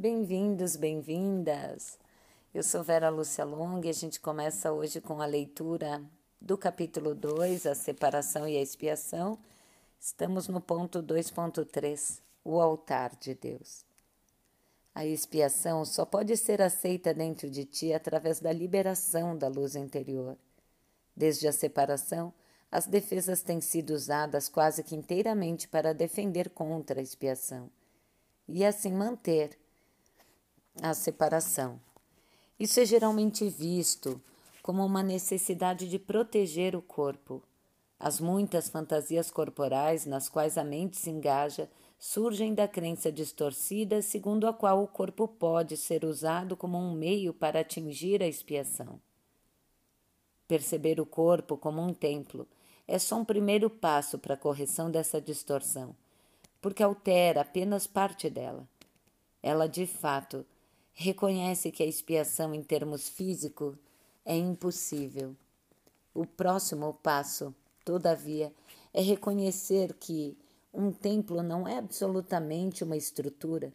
Bem-vindos, bem-vindas! Eu sou Vera Lúcia Long e a gente começa hoje com a leitura do capítulo 2, a separação e a expiação. Estamos no ponto 2.3, o altar de Deus. A expiação só pode ser aceita dentro de ti através da liberação da luz interior. Desde a separação, as defesas têm sido usadas quase que inteiramente para defender contra a expiação e assim manter a separação. Isso é geralmente visto como uma necessidade de proteger o corpo. As muitas fantasias corporais nas quais a mente se engaja surgem da crença distorcida segundo a qual o corpo pode ser usado como um meio para atingir a expiação. Perceber o corpo como um templo é só um primeiro passo para a correção dessa distorção, porque altera apenas parte dela. Ela, de fato, reconhece que a expiação em termos físicos é impossível. O próximo passo, todavia, é reconhecer que um templo não é absolutamente uma estrutura.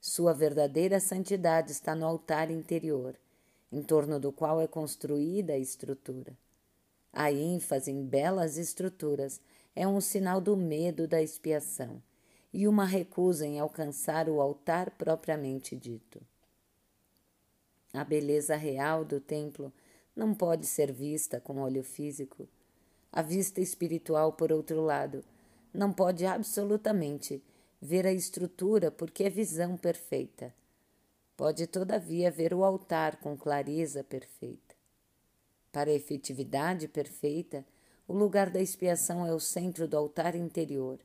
Sua verdadeira santidade está no altar interior, em torno do qual é construída a estrutura. A ênfase em belas estruturas é um sinal do medo da expiação e uma recusa em alcançar o altar propriamente dito. A beleza real do templo não pode ser vista com olho físico. A vista espiritual, por outro lado, não pode absolutamente ver a estrutura porque é visão perfeita. Pode, todavia, ver o altar com clareza perfeita. Para a efetividade perfeita, o lugar da expiação é o centro do altar interior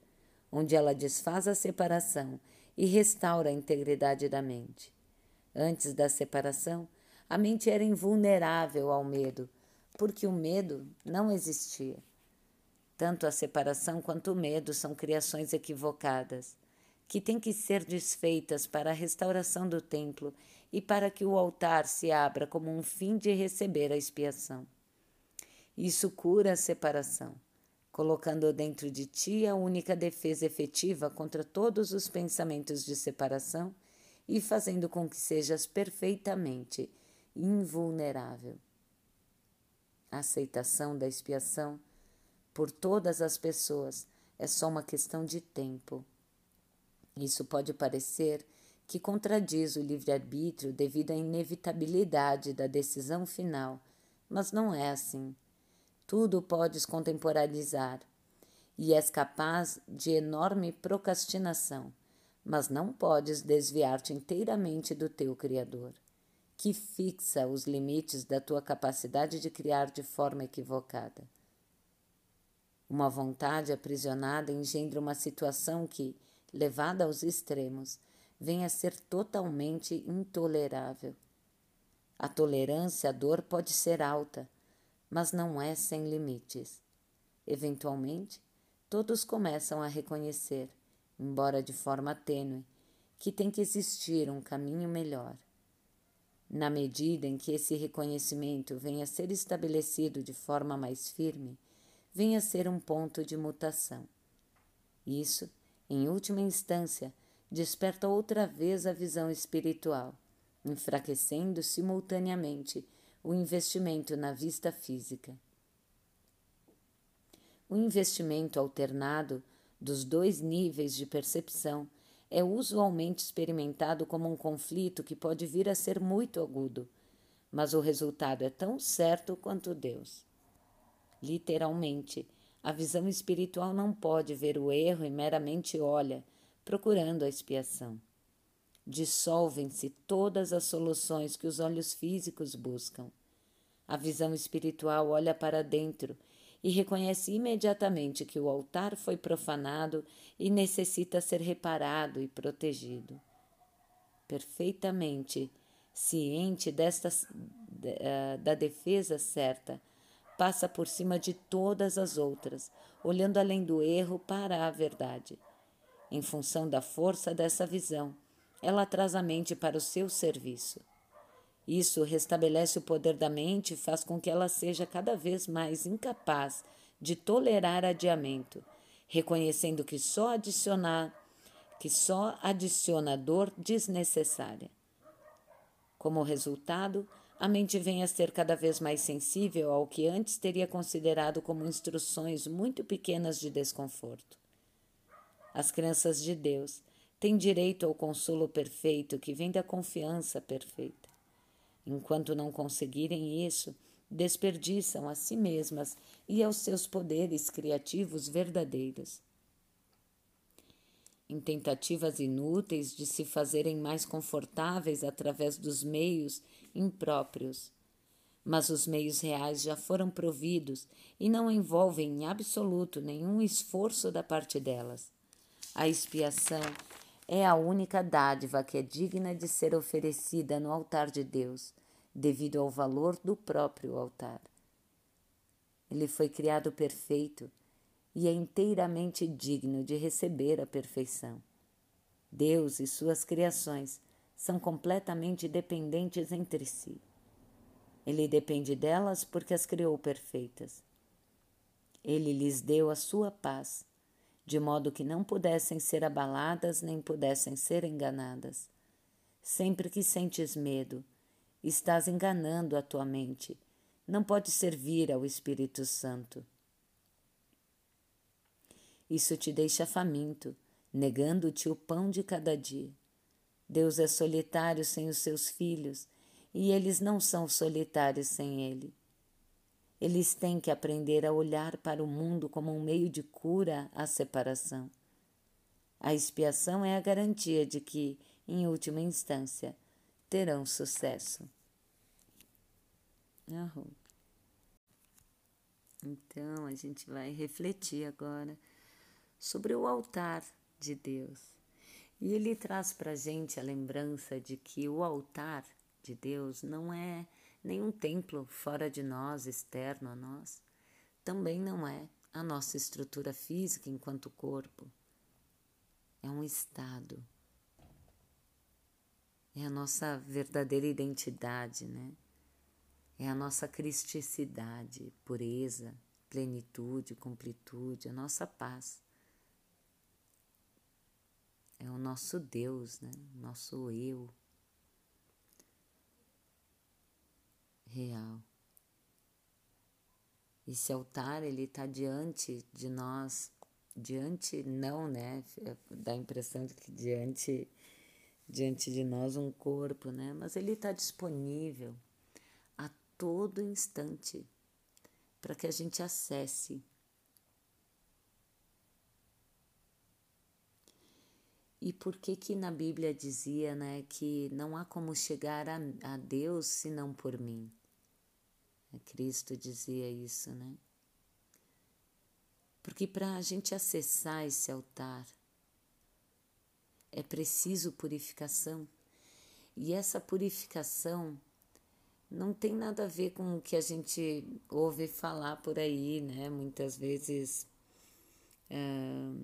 onde ela desfaz a separação e restaura a integridade da mente. Antes da separação, a mente era invulnerável ao medo, porque o medo não existia. Tanto a separação quanto o medo são criações equivocadas, que têm que ser desfeitas para a restauração do templo e para que o altar se abra como um fim de receber a expiação. Isso cura a separação colocando dentro de ti a única defesa efetiva contra todos os pensamentos de separação e fazendo com que sejas perfeitamente invulnerável. A aceitação da expiação por todas as pessoas é só uma questão de tempo. Isso pode parecer que contradiz o livre-arbítrio devido à inevitabilidade da decisão final, mas não é assim tudo podes contemporaneizar e és capaz de enorme procrastinação, mas não podes desviar-te inteiramente do teu Criador, que fixa os limites da tua capacidade de criar de forma equivocada. Uma vontade aprisionada engendra uma situação que, levada aos extremos, vem a ser totalmente intolerável. A tolerância à dor pode ser alta, mas não é sem limites. Eventualmente, todos começam a reconhecer, embora de forma tênue, que tem que existir um caminho melhor. Na medida em que esse reconhecimento venha a ser estabelecido de forma mais firme, venha a ser um ponto de mutação. Isso, em última instância, desperta outra vez a visão espiritual, enfraquecendo simultaneamente o investimento na vista física. O investimento alternado dos dois níveis de percepção é usualmente experimentado como um conflito que pode vir a ser muito agudo, mas o resultado é tão certo quanto Deus. Literalmente, a visão espiritual não pode ver o erro e meramente olha, procurando a expiação dissolvem-se todas as soluções que os olhos físicos buscam. A visão espiritual olha para dentro e reconhece imediatamente que o altar foi profanado e necessita ser reparado e protegido. Perfeitamente ciente desta, eh, da defesa certa, passa por cima de todas as outras, olhando além do erro para a verdade. Em função da força dessa visão, ela traz a mente para o seu serviço. Isso restabelece o poder da mente e faz com que ela seja cada vez mais incapaz de tolerar adiamento, reconhecendo que só adicionar que só adiciona dor desnecessária. Como resultado, a mente vem a ser cada vez mais sensível ao que antes teria considerado como instruções muito pequenas de desconforto. As crianças de Deus têm direito ao consolo perfeito que vem da confiança perfeita. Enquanto não conseguirem isso, desperdiçam a si mesmas e aos seus poderes criativos verdadeiros em tentativas inúteis de se fazerem mais confortáveis através dos meios impróprios. Mas os meios reais já foram providos e não envolvem em absoluto nenhum esforço da parte delas. A expiação é a única dádiva que é digna de ser oferecida no altar de Deus, devido ao valor do próprio altar. Ele foi criado perfeito e é inteiramente digno de receber a perfeição. Deus e suas criações são completamente dependentes entre si. Ele depende delas porque as criou perfeitas. Ele lhes deu a sua paz, de modo que não pudessem ser abaladas nem pudessem ser enganadas. Sempre que sentes medo, estás enganando a tua mente. Não pode servir ao Espírito Santo. Isso te deixa faminto, negando-te o pão de cada dia. Deus é solitário sem os seus filhos e eles não são solitários sem Ele. Eles têm que aprender a olhar para o mundo como um meio de cura à separação. A expiação é a garantia de que, em última instância, terão sucesso. Então, a gente vai refletir agora sobre o altar de Deus. E ele traz para a gente a lembrança de que o altar de Deus não é nenhum templo fora de nós, externo a nós. Também não é a nossa estrutura física enquanto corpo. É um estado. É a nossa verdadeira identidade, né? É a nossa cristicidade, pureza, plenitude, completude, a nossa paz é o nosso Deus, né? Nosso eu real. Esse altar ele está diante de nós, diante não, né? Dá a impressão de que diante diante de nós um corpo, né? Mas ele está disponível a todo instante para que a gente acesse E por que que na Bíblia dizia, né, que não há como chegar a, a Deus senão por mim? É, Cristo dizia isso, né? Porque para a gente acessar esse altar é preciso purificação. E essa purificação não tem nada a ver com o que a gente ouve falar por aí, né? Muitas vezes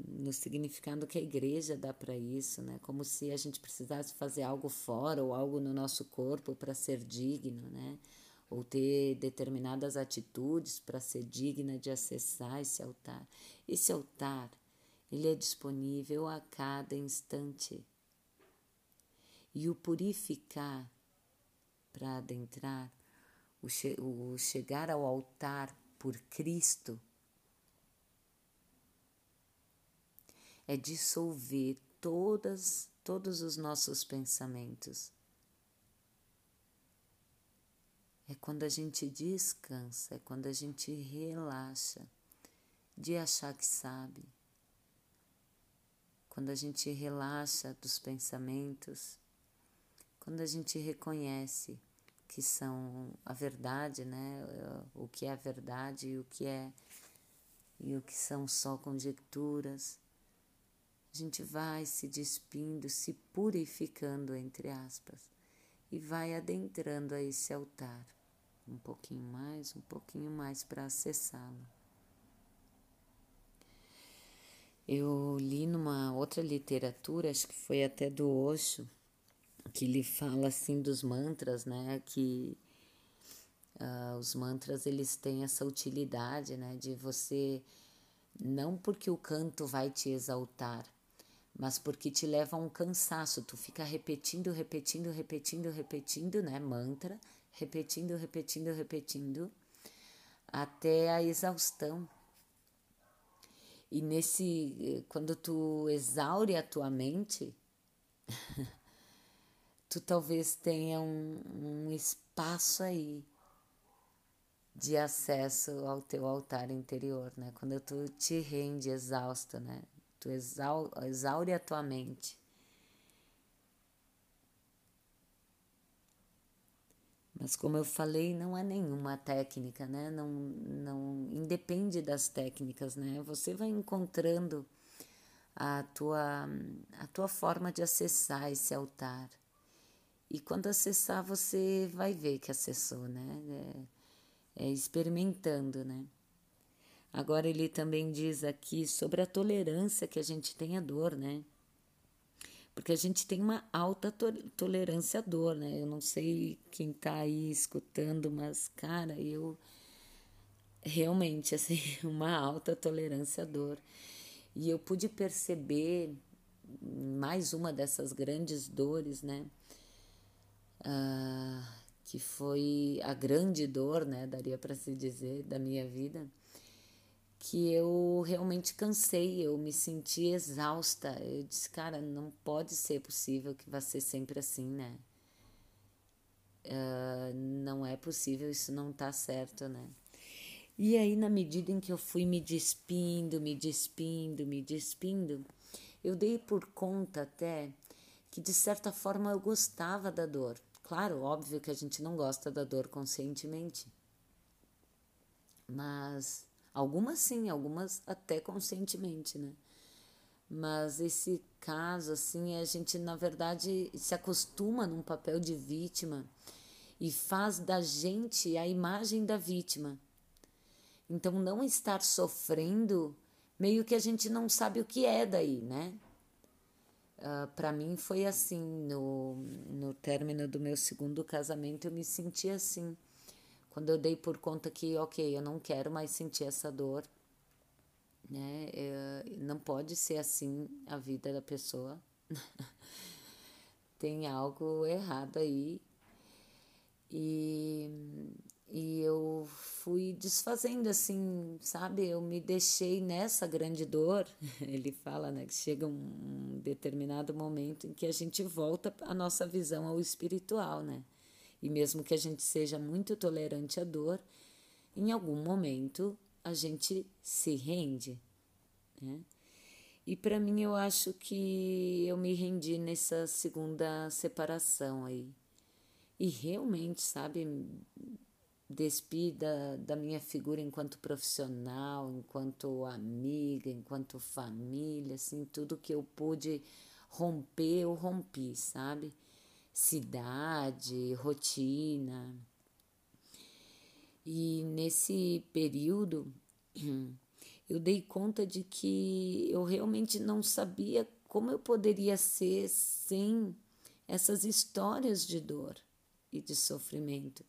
no significado que a igreja dá para isso, né? Como se a gente precisasse fazer algo fora ou algo no nosso corpo para ser digno, né? Ou ter determinadas atitudes para ser digna de acessar esse altar. Esse altar, ele é disponível a cada instante. E o purificar para adentrar, o, che o chegar ao altar por Cristo, é dissolver todas, todos os nossos pensamentos. É quando a gente descansa, é quando a gente relaxa de achar que sabe. Quando a gente relaxa dos pensamentos, quando a gente reconhece que são a verdade, né? O que é a verdade e o que é e o que são só conjecturas a gente vai se despindo, se purificando, entre aspas, e vai adentrando a esse altar. Um pouquinho mais, um pouquinho mais para acessá-lo. Eu li numa outra literatura, acho que foi até do Osho, que ele fala assim dos mantras, né? Que uh, os mantras eles têm essa utilidade, né? De você não porque o canto vai te exaltar, mas porque te leva a um cansaço. Tu fica repetindo, repetindo, repetindo, repetindo, né? Mantra, repetindo, repetindo, repetindo, até a exaustão. E nesse, quando tu exaure a tua mente, tu talvez tenha um, um espaço aí de acesso ao teu altar interior, né? Quando tu te rende exausto, né? Tu exau exaure a tua mente. Mas como eu falei, não é nenhuma técnica, né? Não, não independe das técnicas, né? Você vai encontrando a tua, a tua forma de acessar esse altar. E quando acessar, você vai ver que acessou, né? É, é experimentando, né? Agora ele também diz aqui sobre a tolerância que a gente tem à dor, né? Porque a gente tem uma alta to tolerância à dor, né? Eu não sei quem tá aí escutando, mas cara, eu realmente assim, uma alta tolerância à dor. E eu pude perceber mais uma dessas grandes dores, né? Ah, que foi a grande dor, né? Daria para se dizer da minha vida que eu realmente cansei, eu me senti exausta. Eu disse, cara, não pode ser possível que vá ser sempre assim, né? Uh, não é possível, isso não tá certo, né? E aí, na medida em que eu fui me despindo, me despindo, me despindo, eu dei por conta até que de certa forma eu gostava da dor. Claro, óbvio que a gente não gosta da dor conscientemente, mas Algumas sim, algumas até conscientemente, né? Mas esse caso, assim, a gente na verdade se acostuma num papel de vítima e faz da gente a imagem da vítima. Então, não estar sofrendo, meio que a gente não sabe o que é daí, né? Uh, ah, para mim foi assim, no, no término do meu segundo casamento, eu me senti assim. Quando eu dei por conta que, ok, eu não quero mais sentir essa dor, né? É, não pode ser assim a vida da pessoa. Tem algo errado aí. E, e eu fui desfazendo assim, sabe? Eu me deixei nessa grande dor. Ele fala, né, que chega um determinado momento em que a gente volta a nossa visão ao espiritual, né? E mesmo que a gente seja muito tolerante à dor, em algum momento a gente se rende, né? E para mim eu acho que eu me rendi nessa segunda separação aí. E realmente, sabe, despi da, da minha figura enquanto profissional, enquanto amiga, enquanto família, assim, tudo que eu pude romper, eu rompi, sabe? Cidade, rotina. E nesse período eu dei conta de que eu realmente não sabia como eu poderia ser sem essas histórias de dor e de sofrimento.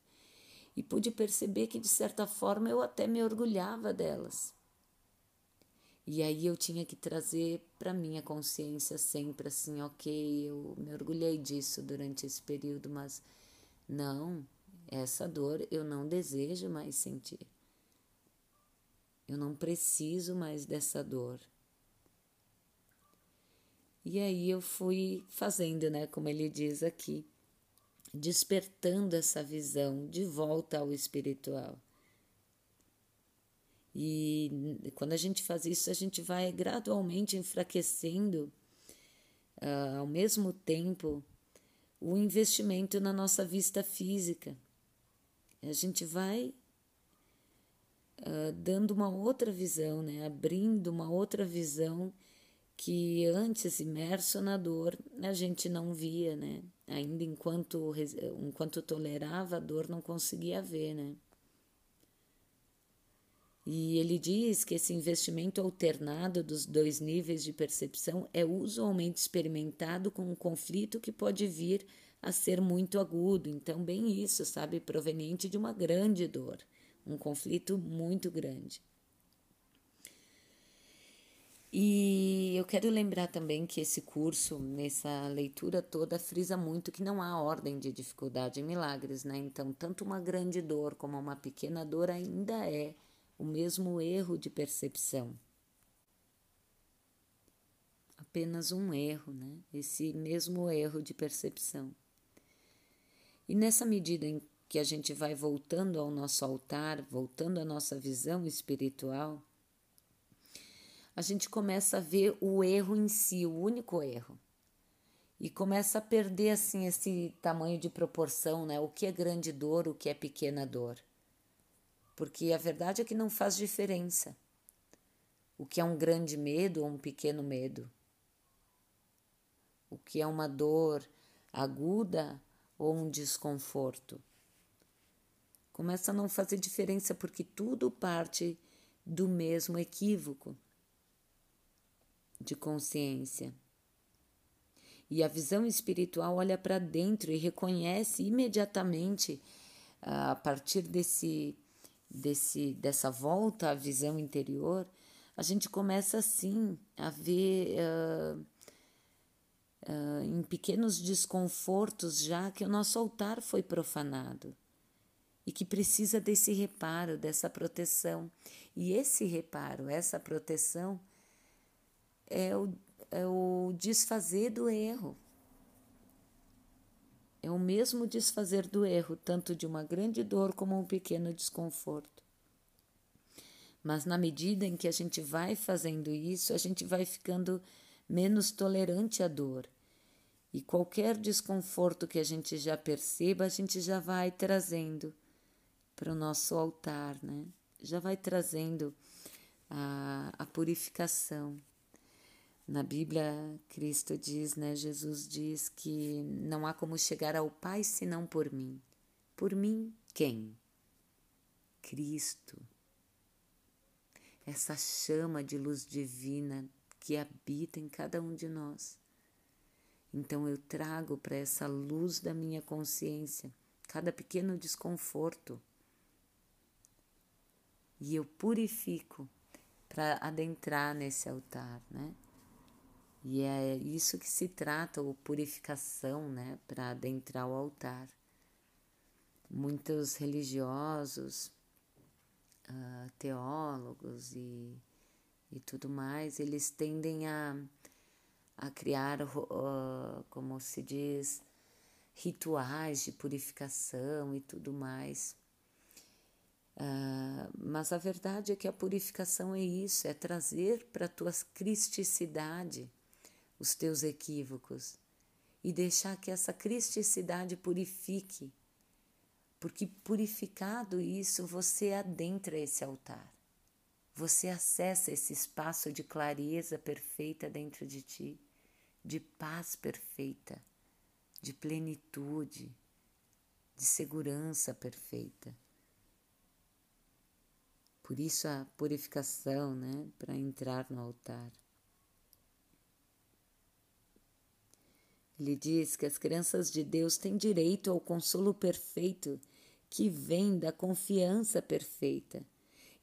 E pude perceber que, de certa forma, eu até me orgulhava delas. E aí eu tinha que trazer para minha consciência sempre assim, ok, eu me orgulhei disso durante esse período, mas não, essa dor eu não desejo mais sentir. Eu não preciso mais dessa dor. E aí eu fui fazendo, né, como ele diz aqui, despertando essa visão de volta ao espiritual. E quando a gente faz isso, a gente vai gradualmente enfraquecendo, uh, ao mesmo tempo, o investimento na nossa vista física. A gente vai uh, dando uma outra visão, né? abrindo uma outra visão que antes, imerso na dor, a gente não via, né? Ainda enquanto, enquanto tolerava a dor, não conseguia ver, né? E ele diz que esse investimento alternado dos dois níveis de percepção é usualmente experimentado com um conflito que pode vir a ser muito agudo. Então, bem isso, sabe? Proveniente de uma grande dor, um conflito muito grande. E eu quero lembrar também que esse curso, nessa leitura toda, frisa muito que não há ordem de dificuldade em milagres, né? Então, tanto uma grande dor como uma pequena dor ainda é o mesmo erro de percepção. Apenas um erro, né? Esse mesmo erro de percepção. E nessa medida em que a gente vai voltando ao nosso altar, voltando à nossa visão espiritual, a gente começa a ver o erro em si, o único erro. E começa a perder assim esse tamanho de proporção, né? O que é grande dor, o que é pequena dor. Porque a verdade é que não faz diferença. O que é um grande medo ou um pequeno medo. O que é uma dor aguda ou um desconforto. Começa a não fazer diferença porque tudo parte do mesmo equívoco de consciência. E a visão espiritual olha para dentro e reconhece imediatamente, a partir desse, desse, dessa volta à visão interior, a gente começa assim a ver uh, uh, em pequenos desconfortos já que o nosso altar foi profanado e que precisa desse reparo, dessa proteção. E esse reparo, essa proteção, é o, é o desfazer do erro. É o mesmo desfazer do erro, tanto de uma grande dor como um pequeno desconforto. Mas na medida em que a gente vai fazendo isso, a gente vai ficando menos tolerante à dor. E qualquer desconforto que a gente já perceba, a gente já vai trazendo para o nosso altar, né? Já vai trazendo a, a purificação. Na Bíblia, Cristo diz, né? Jesus diz que não há como chegar ao Pai senão por mim. Por mim, quem? Cristo. Essa chama de luz divina que habita em cada um de nós. Então eu trago para essa luz da minha consciência cada pequeno desconforto e eu purifico para adentrar nesse altar, né? E é isso que se trata, ou purificação, né, para adentrar o altar. Muitos religiosos, uh, teólogos e, e tudo mais, eles tendem a, a criar, uh, como se diz, rituais de purificação e tudo mais. Uh, mas a verdade é que a purificação é isso, é trazer para a tua cristicidade os teus equívocos e deixar que essa cristicidade purifique, porque purificado isso, você adentra esse altar. Você acessa esse espaço de clareza perfeita dentro de ti, de paz perfeita, de plenitude, de segurança perfeita. Por isso a purificação, né, para entrar no altar. Ele diz que as crianças de Deus têm direito ao consolo perfeito que vem da confiança perfeita.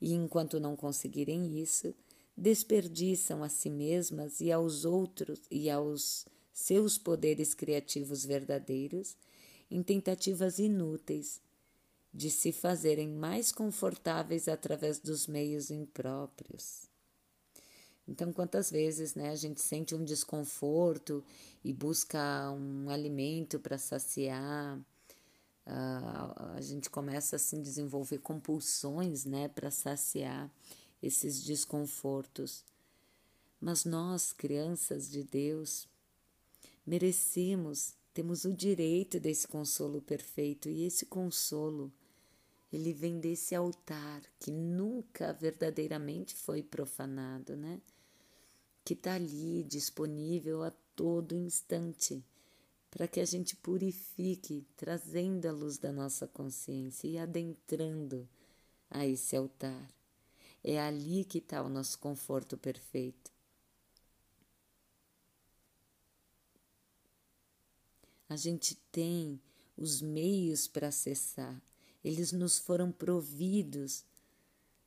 E enquanto não conseguirem isso, desperdiçam a si mesmas e aos outros e aos seus poderes criativos verdadeiros em tentativas inúteis de se fazerem mais confortáveis através dos meios impróprios. Então, quantas vezes né, a gente sente um desconforto e busca um alimento para saciar, uh, a gente começa assim a desenvolver compulsões né, para saciar esses desconfortos. Mas nós, crianças de Deus, merecemos, temos o direito desse consolo perfeito e esse consolo ele vem desse altar que nunca verdadeiramente foi profanado, né? Que está ali disponível a todo instante para que a gente purifique, trazendo a luz da nossa consciência e adentrando a esse altar. É ali que está o nosso conforto perfeito. A gente tem os meios para acessar, eles nos foram providos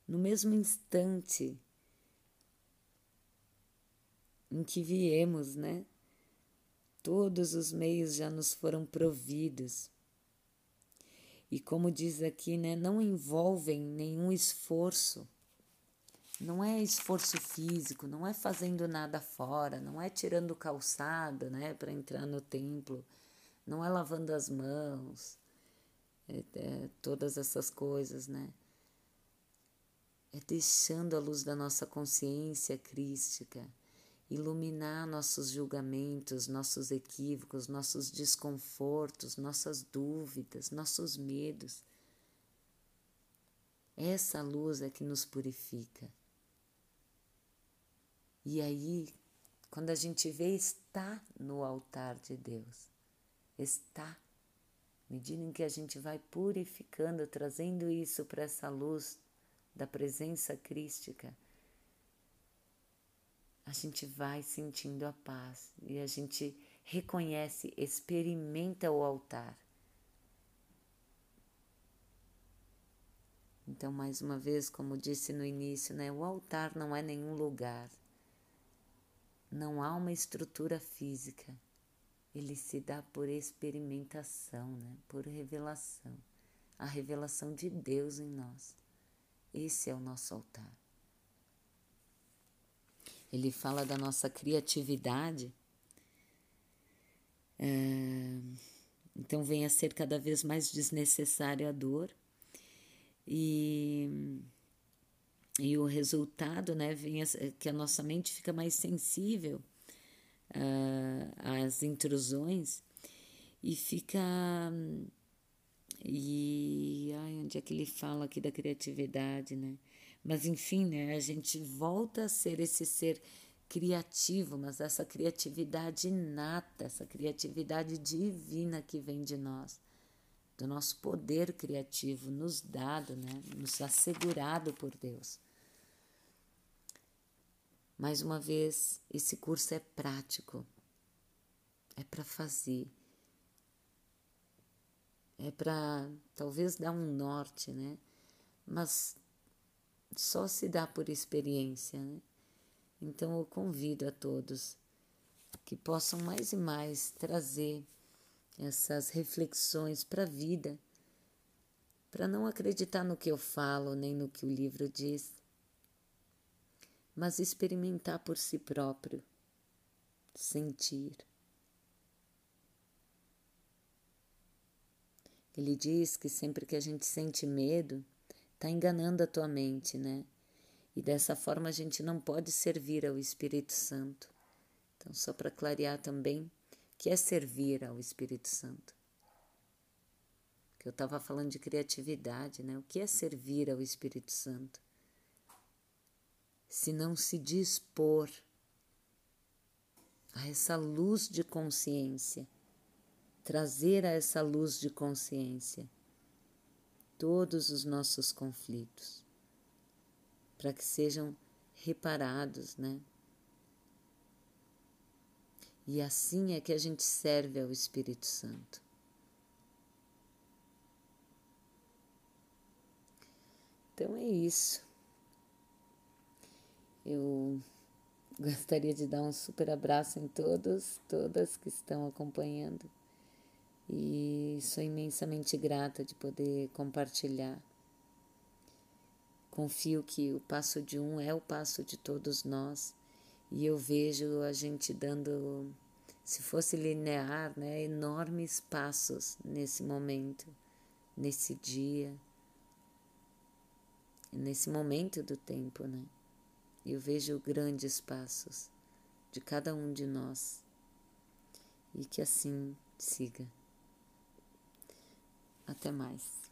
no mesmo instante em que viemos, né? Todos os meios já nos foram providos. E como diz aqui, né, não envolvem nenhum esforço. Não é esforço físico, não é fazendo nada fora, não é tirando calçado, né, para entrar no templo, não é lavando as mãos, é, é, todas essas coisas, né? É deixando a luz da nossa consciência crística iluminar nossos julgamentos, nossos equívocos, nossos desconfortos, nossas dúvidas, nossos medos. Essa luz é que nos purifica. E aí, quando a gente vê, está no altar de Deus. Está. Medida em que a gente vai purificando, trazendo isso para essa luz da presença crística a gente vai sentindo a paz e a gente reconhece, experimenta o altar. Então, mais uma vez, como disse no início, né, o altar não é nenhum lugar, não há uma estrutura física, ele se dá por experimentação, né, por revelação, a revelação de Deus em nós. Esse é o nosso altar ele fala da nossa criatividade. É, então vem a ser cada vez mais desnecessária a dor e, e o resultado né, vem a, que a nossa mente fica mais sensível uh, às intrusões e fica e ai, onde é que ele fala aqui da criatividade, né? Mas enfim, né, a gente volta a ser esse ser criativo, mas essa criatividade inata, essa criatividade divina que vem de nós, do nosso poder criativo nos dado, né, nos assegurado por Deus. Mais uma vez, esse curso é prático, é para fazer, é para talvez dar um norte, né? Mas só se dá por experiência. Né? Então eu convido a todos que possam mais e mais trazer essas reflexões para a vida, para não acreditar no que eu falo nem no que o livro diz, mas experimentar por si próprio, sentir. Ele diz que sempre que a gente sente medo, está enganando a tua mente, né? E dessa forma a gente não pode servir ao Espírito Santo. Então, só para clarear também, que é servir ao Espírito Santo? Que eu estava falando de criatividade, né? O que é servir ao Espírito Santo? Se não se dispor a essa luz de consciência, trazer a essa luz de consciência todos os nossos conflitos, para que sejam reparados, né? E assim é que a gente serve ao Espírito Santo. Então é isso. Eu gostaria de dar um super abraço em todos, todas que estão acompanhando e sou imensamente grata de poder compartilhar. Confio que o passo de um é o passo de todos nós e eu vejo a gente dando, se fosse linear, né, enormes passos nesse momento, nesse dia, nesse momento do tempo, né? Eu vejo grandes passos de cada um de nós e que assim siga. Até mais.